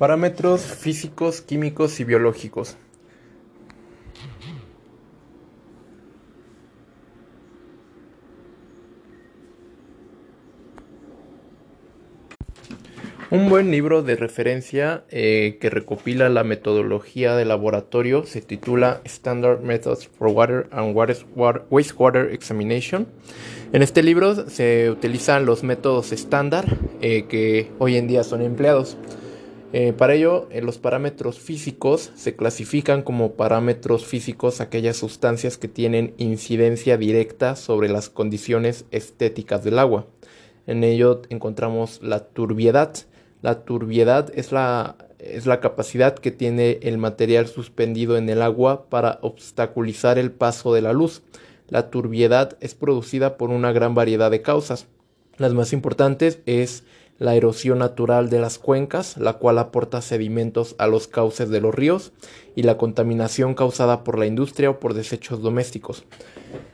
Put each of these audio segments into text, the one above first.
Parámetros físicos, químicos y biológicos. Un buen libro de referencia eh, que recopila la metodología de laboratorio se titula Standard Methods for Water and Wastewater Examination. En este libro se utilizan los métodos estándar eh, que hoy en día son empleados. Eh, para ello, los parámetros físicos se clasifican como parámetros físicos aquellas sustancias que tienen incidencia directa sobre las condiciones estéticas del agua. En ello encontramos la turbiedad, la turbiedad es la, es la capacidad que tiene el material suspendido en el agua para obstaculizar el paso de la luz. La turbiedad es producida por una gran variedad de causas. Las más importantes es la erosión natural de las cuencas, la cual aporta sedimentos a los cauces de los ríos, y la contaminación causada por la industria o por desechos domésticos.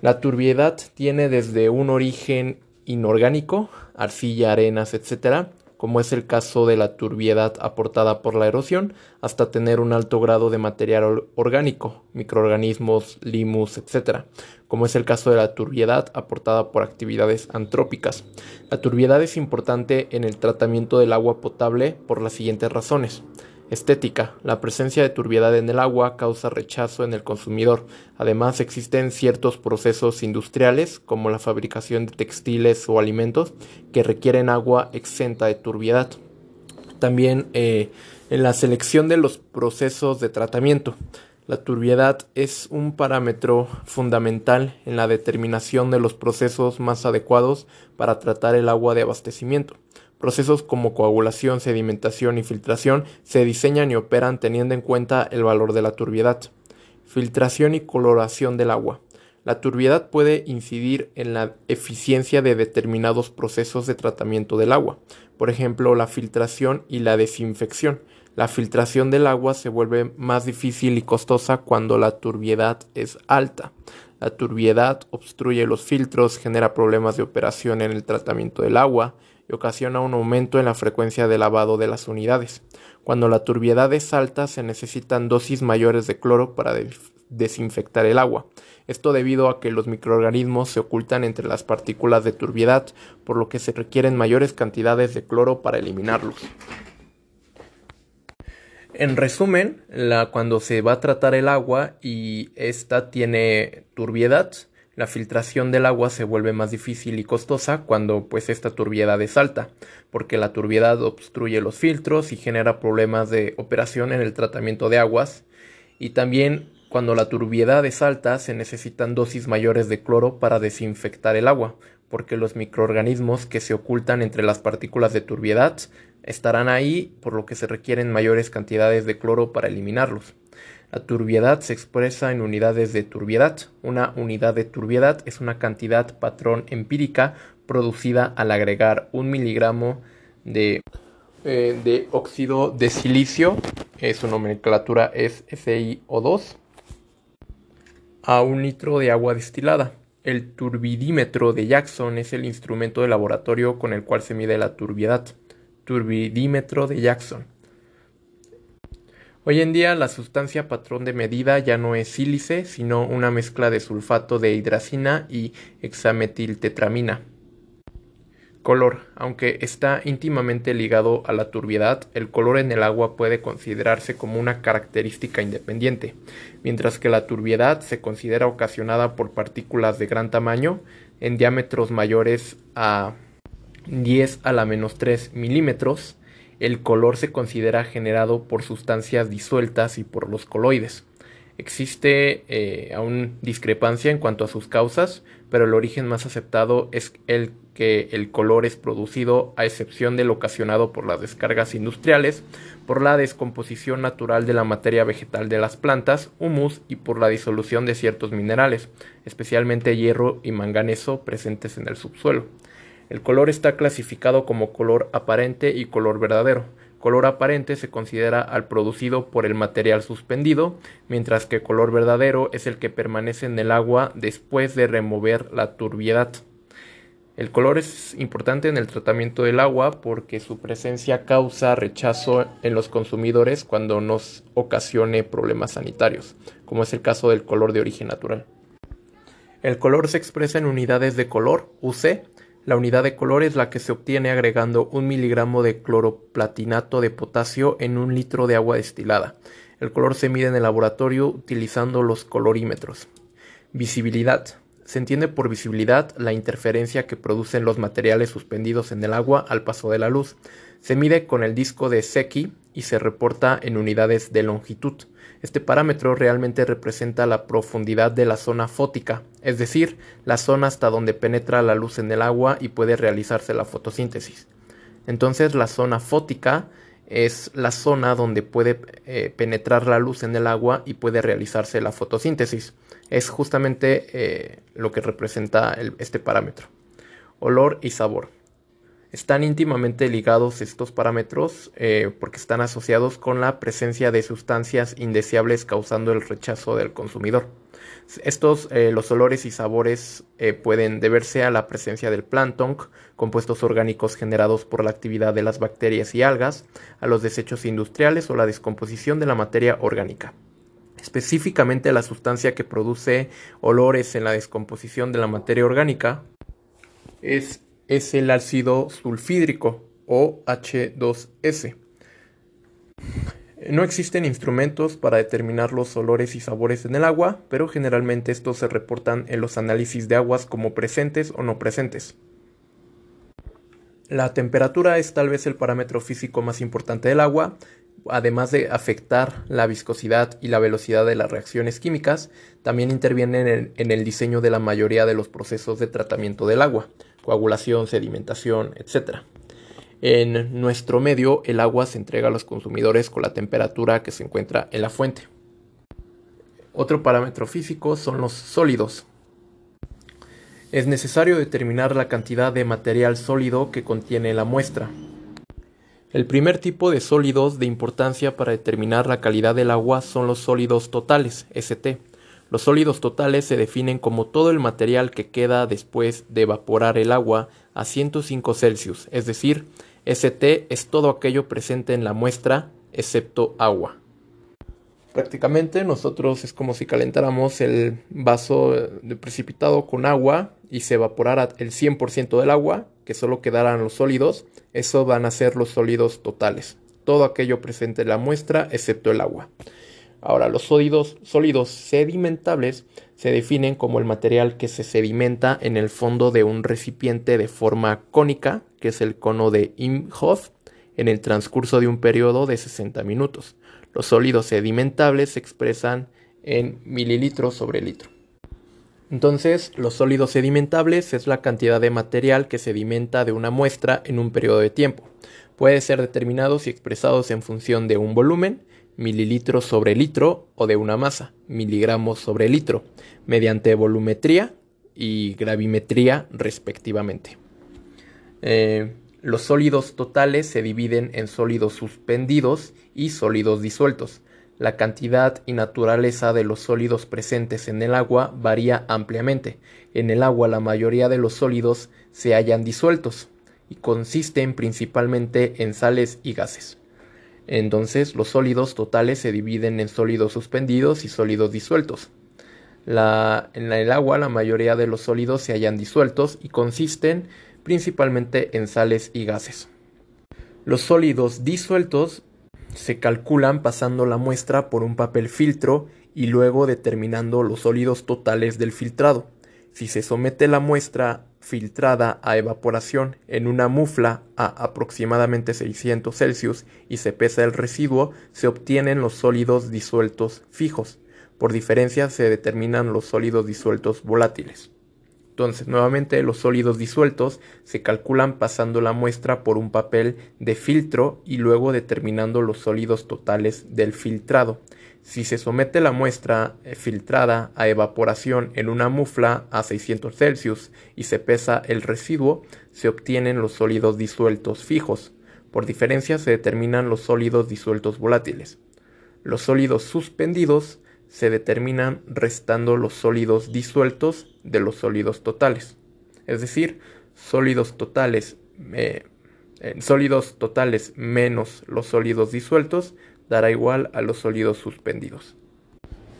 La turbiedad tiene desde un origen inorgánico, arcilla, arenas, etc., como es el caso de la turbiedad aportada por la erosión, hasta tener un alto grado de material orgánico, microorganismos, limus, etc., como es el caso de la turbiedad aportada por actividades antrópicas. La turbiedad es importante en el tratamiento del agua potable por las siguientes razones. Estética. La presencia de turbiedad en el agua causa rechazo en el consumidor. Además, existen ciertos procesos industriales, como la fabricación de textiles o alimentos, que requieren agua exenta de turbiedad. También eh, en la selección de los procesos de tratamiento. La turbiedad es un parámetro fundamental en la determinación de los procesos más adecuados para tratar el agua de abastecimiento. Procesos como coagulación, sedimentación y filtración se diseñan y operan teniendo en cuenta el valor de la turbiedad. Filtración y coloración del agua. La turbiedad puede incidir en la eficiencia de determinados procesos de tratamiento del agua, por ejemplo la filtración y la desinfección. La filtración del agua se vuelve más difícil y costosa cuando la turbiedad es alta. La turbiedad obstruye los filtros, genera problemas de operación en el tratamiento del agua, y ocasiona un aumento en la frecuencia de lavado de las unidades. Cuando la turbiedad es alta se necesitan dosis mayores de cloro para desinfectar el agua. Esto debido a que los microorganismos se ocultan entre las partículas de turbiedad, por lo que se requieren mayores cantidades de cloro para eliminarlos. En resumen, cuando se va a tratar el agua y esta tiene turbiedad, la filtración del agua se vuelve más difícil y costosa cuando pues esta turbiedad es alta, porque la turbiedad obstruye los filtros y genera problemas de operación en el tratamiento de aguas y también cuando la turbiedad es alta se necesitan dosis mayores de cloro para desinfectar el agua, porque los microorganismos que se ocultan entre las partículas de turbiedad estarán ahí, por lo que se requieren mayores cantidades de cloro para eliminarlos. La turbiedad se expresa en unidades de turbiedad. Una unidad de turbiedad es una cantidad patrón empírica producida al agregar un miligramo de, eh, de óxido de silicio, eh, su nomenclatura es SiO2, a un litro de agua destilada. El turbidímetro de Jackson es el instrumento de laboratorio con el cual se mide la turbiedad. Turbidímetro de Jackson. Hoy en día la sustancia patrón de medida ya no es sílice, sino una mezcla de sulfato de hidracina y hexametiltetramina. Color. Aunque está íntimamente ligado a la turbiedad, el color en el agua puede considerarse como una característica independiente, mientras que la turbiedad se considera ocasionada por partículas de gran tamaño en diámetros mayores a 10 a la menos 3 milímetros el color se considera generado por sustancias disueltas y por los coloides. Existe eh, aún discrepancia en cuanto a sus causas, pero el origen más aceptado es el que el color es producido a excepción del ocasionado por las descargas industriales, por la descomposición natural de la materia vegetal de las plantas, humus y por la disolución de ciertos minerales, especialmente hierro y manganeso presentes en el subsuelo. El color está clasificado como color aparente y color verdadero. Color aparente se considera al producido por el material suspendido, mientras que color verdadero es el que permanece en el agua después de remover la turbiedad. El color es importante en el tratamiento del agua porque su presencia causa rechazo en los consumidores cuando nos ocasione problemas sanitarios, como es el caso del color de origen natural. El color se expresa en unidades de color, UC. La unidad de color es la que se obtiene agregando un miligramo de cloroplatinato de potasio en un litro de agua destilada. El color se mide en el laboratorio utilizando los colorímetros. Visibilidad. Se entiende por visibilidad la interferencia que producen los materiales suspendidos en el agua al paso de la luz. Se mide con el disco de Secchi y se reporta en unidades de longitud. Este parámetro realmente representa la profundidad de la zona fótica, es decir, la zona hasta donde penetra la luz en el agua y puede realizarse la fotosíntesis. Entonces la zona fótica es la zona donde puede eh, penetrar la luz en el agua y puede realizarse la fotosíntesis. Es justamente eh, lo que representa este parámetro. Olor y sabor. Están íntimamente ligados estos parámetros eh, porque están asociados con la presencia de sustancias indeseables causando el rechazo del consumidor. Estos, eh, los olores y sabores eh, pueden deberse a la presencia del plancton, compuestos orgánicos generados por la actividad de las bacterias y algas, a los desechos industriales o la descomposición de la materia orgánica. Específicamente la sustancia que produce olores en la descomposición de la materia orgánica es es el ácido sulfídrico o H2S. No existen instrumentos para determinar los olores y sabores en el agua, pero generalmente estos se reportan en los análisis de aguas como presentes o no presentes. La temperatura es tal vez el parámetro físico más importante del agua, además de afectar la viscosidad y la velocidad de las reacciones químicas, también interviene en el, diseño de la mayoría de los procesos de tratamiento del agua coagulación, sedimentación, etc. En nuestro medio, el agua se entrega a los consumidores con la temperatura que se encuentra en la fuente. Otro parámetro físico son los sólidos. Es necesario determinar la cantidad de material sólido que contiene la muestra. El primer tipo de sólidos de importancia para determinar la calidad del agua son los sólidos totales, ST. Los sólidos totales se definen como todo el material que queda después de evaporar el agua a 105 Celsius, es decir, ST es todo aquello presente en la muestra excepto agua. Prácticamente nosotros es como si calentáramos el vaso de precipitado con agua y se evaporara el 100% del agua, que solo quedaran los sólidos, eso van a ser los sólidos totales, todo aquello presente en la muestra excepto el agua. Ahora, los sólidos, sedimentables se definen como el material que se sedimenta en el fondo de un recipiente de forma cónica, que es el cono de Imhoff, en el transcurso de un periodo de 60 minutos. Los sólidos sedimentables se expresan en mililitros sobre litro. Entonces, los sólidos sedimentables es la cantidad de material que sedimenta de una muestra en un periodo de tiempo. Puede ser determinados y expresados en función de un volumen, mililitros sobre litro o de una masa, miligramos sobre litro, mediante volumetría y gravimetría respectivamente. Eh, los sólidos totales se dividen en sólidos suspendidos y sólidos disueltos. La cantidad y naturaleza de los sólidos presentes en el agua varía ampliamente. En el agua la mayoría de los sólidos se hallan disueltos y consisten principalmente en sales y gases. Entonces los sólidos totales se dividen en sólidos suspendidos y sólidos disueltos. en el agua la mayoría de los sólidos se hallan disueltos y consisten principalmente en sales y gases. Los sólidos disueltos se calculan pasando la muestra por un papel filtro y luego determinando los sólidos totales del filtrado. Si se somete la muestra filtrada a evaporación en una mufla a aproximadamente 600 Celsius y se pesa el residuo, se obtienen los sólidos disueltos fijos. Por diferencia se determinan los sólidos disueltos volátiles. Entonces, nuevamente los sólidos disueltos se calculan pasando la muestra por un papel de filtro y luego determinando los sólidos totales del filtrado. Si se somete la muestra eh, filtrada a evaporación en una mufla a 600 Celsius y se pesa el residuo, se obtienen los sólidos disueltos fijos. Por diferencia se determinan los sólidos disueltos volátiles. Los sólidos suspendidos se determinan restando los sólidos disueltos de los sólidos totales. Es decir, sólidos totales, eh, sólidos totales menos los sólidos disueltos dará igual a los sólidos suspendidos.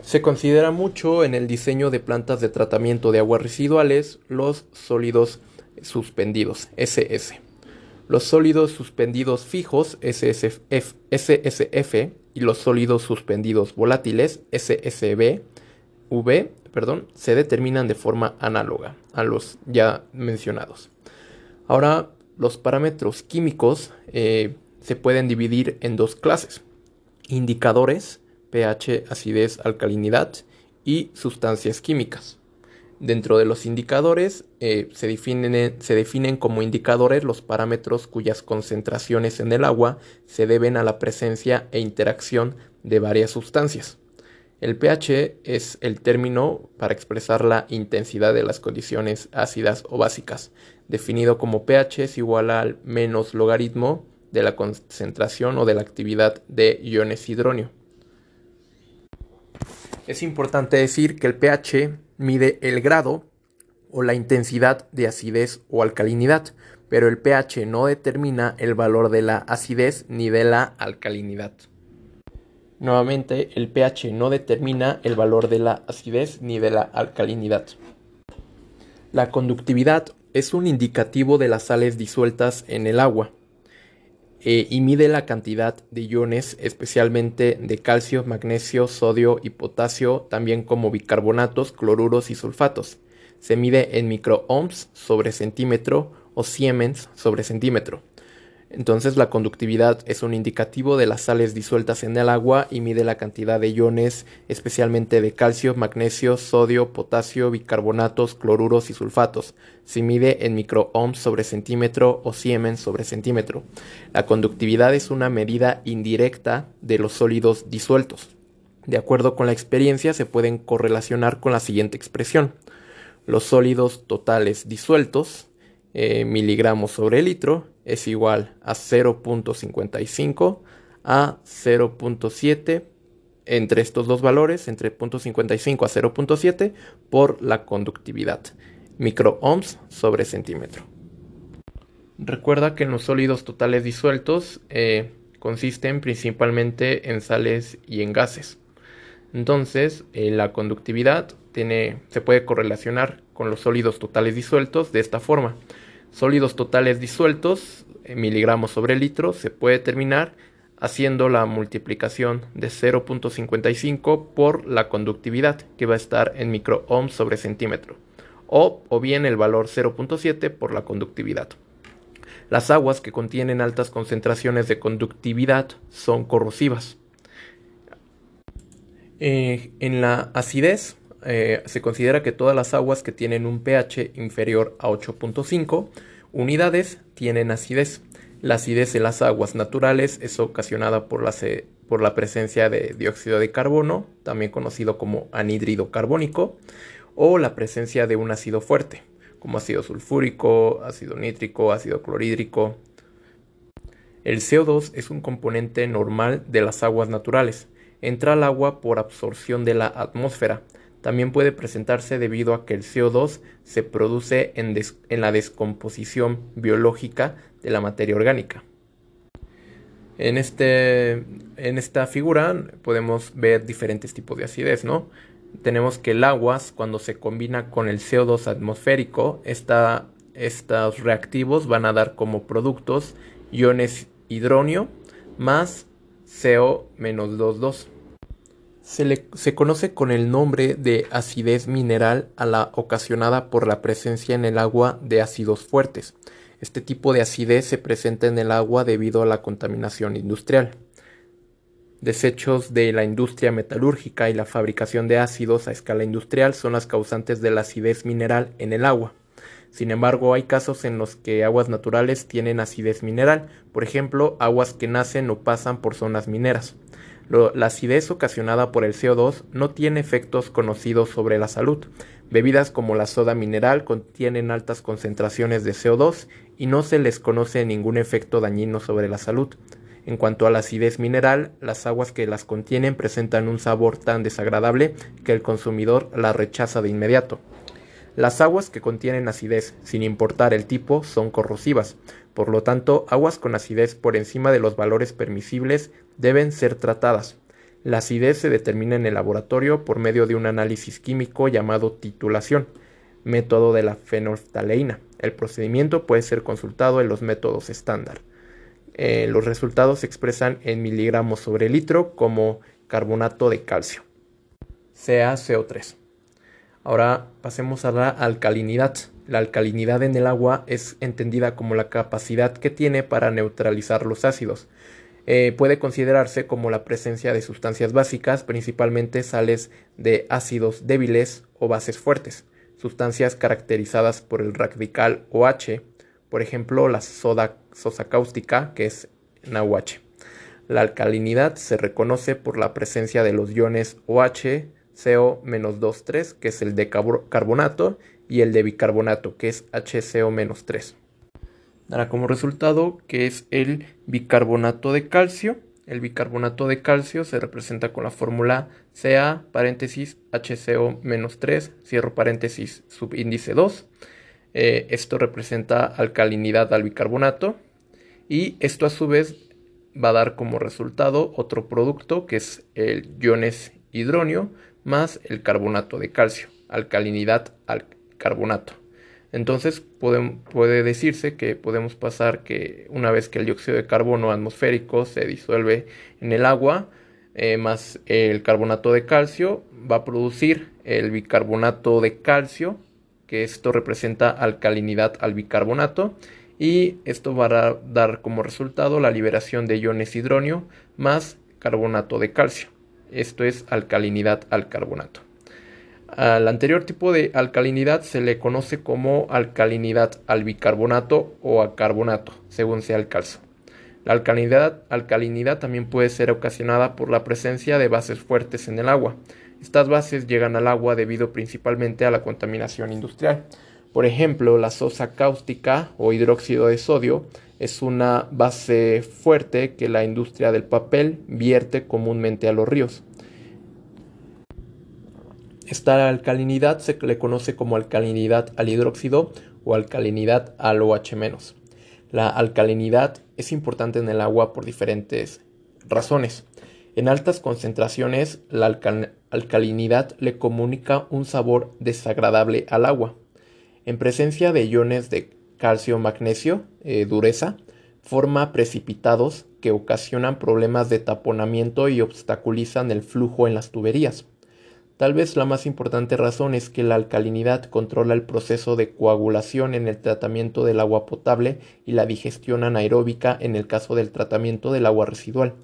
Se considera mucho en el diseño de plantas de tratamiento de aguas residuales los sólidos suspendidos, SS. Los sólidos suspendidos fijos, SSF, SSF y los sólidos suspendidos volátiles, SSB, V, perdón, se determinan de forma análoga a los ya mencionados. Ahora, los parámetros químicos eh, se pueden dividir en dos clases. Indicadores, pH, acidez, alcalinidad y sustancias químicas. Dentro de los indicadores eh, definen, se, definen, como indicadores los parámetros cuyas concentraciones en el agua se deben a la presencia e interacción de varias sustancias. El pH es el término para expresar la intensidad de las condiciones ácidas o básicas, definido como pH es igual al menos logaritmo de la concentración o de la actividad de iones hidróneo. Es importante decir que el pH mide el grado o la intensidad de acidez o alcalinidad, pero el pH no determina el valor de la acidez ni de la alcalinidad. Nuevamente, el pH no determina el valor de la acidez ni de la alcalinidad. La conductividad es un indicativo de las sales disueltas en el agua. Eh, y mide la cantidad de iones, especialmente de calcio, magnesio, sodio y potasio, también como bicarbonatos, cloruros y sulfatos. Se mide en microohms sobre centímetro o siemens sobre centímetro. Entonces la conductividad es un indicativo de las sales disueltas en el agua y mide la cantidad de iones, especialmente de calcio, magnesio, sodio, potasio, bicarbonatos, cloruros y sulfatos. Se mide en microohms sobre centímetro o siemens sobre centímetro. La conductividad es una medida indirecta de los sólidos disueltos. De acuerdo con la experiencia se pueden correlacionar con la siguiente expresión. Los sólidos totales disueltos, eh, miligramos sobre litro, es igual a 0.55 a 0.7 entre estos dos valores, entre 0.55 a 0.7 por la conductividad, microohms sobre centímetro. Recuerda que en los sólidos totales disueltos eh, consisten principalmente en sales y en gases. Entonces, eh, la conductividad tiene, se puede correlacionar con los sólidos totales disueltos de esta forma. Sólidos totales disueltos, en miligramos sobre litro, se puede determinar haciendo la multiplicación de 0.55 por la conductividad, que va a estar en microohms sobre centímetro, o, o bien el valor 0.7 por la conductividad. Las aguas que contienen altas concentraciones de conductividad son corrosivas. Eh, en la acidez eh, se considera que todas las aguas que tienen un pH inferior a 8.5 unidades tienen acidez. La acidez en las aguas naturales es ocasionada por la, por la presencia de dióxido de carbono, también conocido como anhídrido carbónico, o la presencia de un ácido fuerte, como ácido sulfúrico, ácido nítrico, ácido clorhídrico. El CO2 es un componente normal de las aguas naturales. Entra al agua por absorción de la atmósfera, también puede presentarse debido a que el CO2 se produce en, la descomposición biológica de la materia orgánica. En, este, en esta figura podemos ver diferentes tipos de acidez, ¿no? Tenemos que el agua, cuando se combina con el CO2 atmosférico, estos reactivos van a dar como productos iones hidróneo más CO-22. Se, conoce con el nombre de acidez mineral a la ocasionada por la presencia en el agua de ácidos fuertes. Este tipo de acidez se presenta en el agua debido a la contaminación industrial. Desechos de la industria metalúrgica y la fabricación de ácidos a escala industrial son las causantes de la acidez mineral en el agua. Sin embargo, hay casos en los que aguas naturales tienen acidez mineral, por ejemplo, aguas que nacen o pasan por zonas mineras la acidez ocasionada por el CO2 no tiene efectos conocidos sobre la salud. Bebidas como la soda mineral contienen altas concentraciones de CO2 y no se les conoce ningún efecto dañino sobre la salud. En cuanto a la acidez mineral, las aguas que las contienen presentan un sabor tan desagradable que el consumidor la rechaza de inmediato. Las aguas que contienen acidez, sin importar el tipo, son corrosivas. Por lo tanto, aguas con acidez por encima de los valores permisibles deben ser tratadas. La acidez se determina en el laboratorio por medio de un análisis químico llamado titulación, método de la fenolftaleína. El procedimiento puede ser consultado en los métodos estándar. Eh, los resultados se expresan en miligramos sobre litro como carbonato de calcio, CaCO3. Ahora pasemos a la alcalinidad. La alcalinidad en el agua es entendida como la capacidad que tiene para neutralizar los ácidos. Eh, puede considerarse como la presencia de sustancias básicas, principalmente sales de ácidos débiles o bases fuertes, sustancias caracterizadas por el radical OH, por ejemplo la soda, sosa cáustica, que es NaOH. La alcalinidad se reconoce por la presencia de los iones OH, CO-23, que es el de carbonato, y el de bicarbonato, que es HCO-3 dará como resultado que es el bicarbonato de calcio. El bicarbonato de calcio se representa con la fórmula Ca paréntesis HCO-3, cierro paréntesis subíndice 2. Eh, esto representa alcalinidad al bicarbonato y esto a su vez va a dar como resultado otro producto que es el iones hidronio más el carbonato de calcio, alcalinidad al carbonato. Entonces puede, decirse que podemos pasar que una vez que el dióxido de carbono atmosférico se disuelve en el agua, eh, más el carbonato de calcio, va a producir el bicarbonato de calcio, que esto representa alcalinidad al bicarbonato, y esto va a dar como resultado la liberación de iones hidronio más carbonato de calcio. Esto es alcalinidad al carbonato. Al anterior tipo de alcalinidad se le conoce como alcalinidad al bicarbonato o a carbonato, según sea el caso. La alcalinidad, alcalinidad también puede ser ocasionada por la presencia de bases fuertes en el agua. Estas bases llegan al agua debido principalmente a la contaminación industrial. Por ejemplo, la sosa cáustica o hidróxido de sodio es una base fuerte que la industria del papel vierte comúnmente a los ríos. Esta alcalinidad se le conoce como alcalinidad al hidróxido o alcalinidad al OH-. La alcalinidad es importante en el agua por diferentes razones. En altas concentraciones, la alcalinidad le comunica un sabor desagradable al agua. En presencia de iones de calcio-magnesio, eh, dureza, forma precipitados que ocasionan problemas de taponamiento y obstaculizan el flujo en las tuberías. Tal vez la más importante razón es que la alcalinidad controla el proceso de coagulación en el tratamiento del agua potable y la digestión anaeróbica en el caso del tratamiento del agua residual.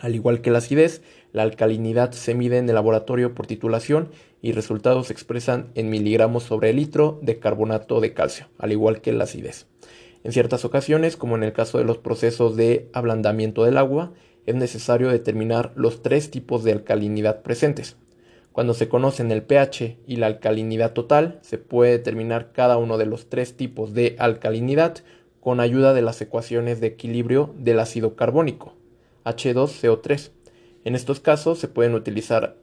Al igual que la acidez, la alcalinidad se mide en el laboratorio por titulación y resultados se expresan en miligramos sobre litro de carbonato de calcio, al igual que la acidez. En ciertas ocasiones, como en el caso de los procesos de ablandamiento del agua, es necesario determinar los tres tipos de alcalinidad presentes. Cuando se conocen el pH y la alcalinidad total, se puede determinar cada uno de los tres tipos de alcalinidad con ayuda de las ecuaciones de equilibrio del ácido carbónico, H2CO3. En estos casos se pueden utilizar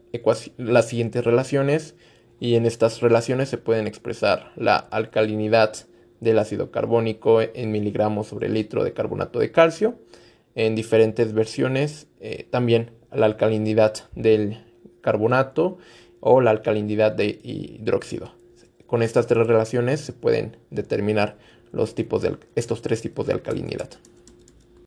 las siguientes relaciones y en estas relaciones se pueden expresar la alcalinidad del ácido carbónico en miligramos sobre litro de carbonato de calcio. En diferentes versiones eh, también la alcalinidad del carbonato o la alcalinidad de hidróxido. Con estas tres relaciones se pueden determinar los tipos de, estos tres tipos de alcalinidad.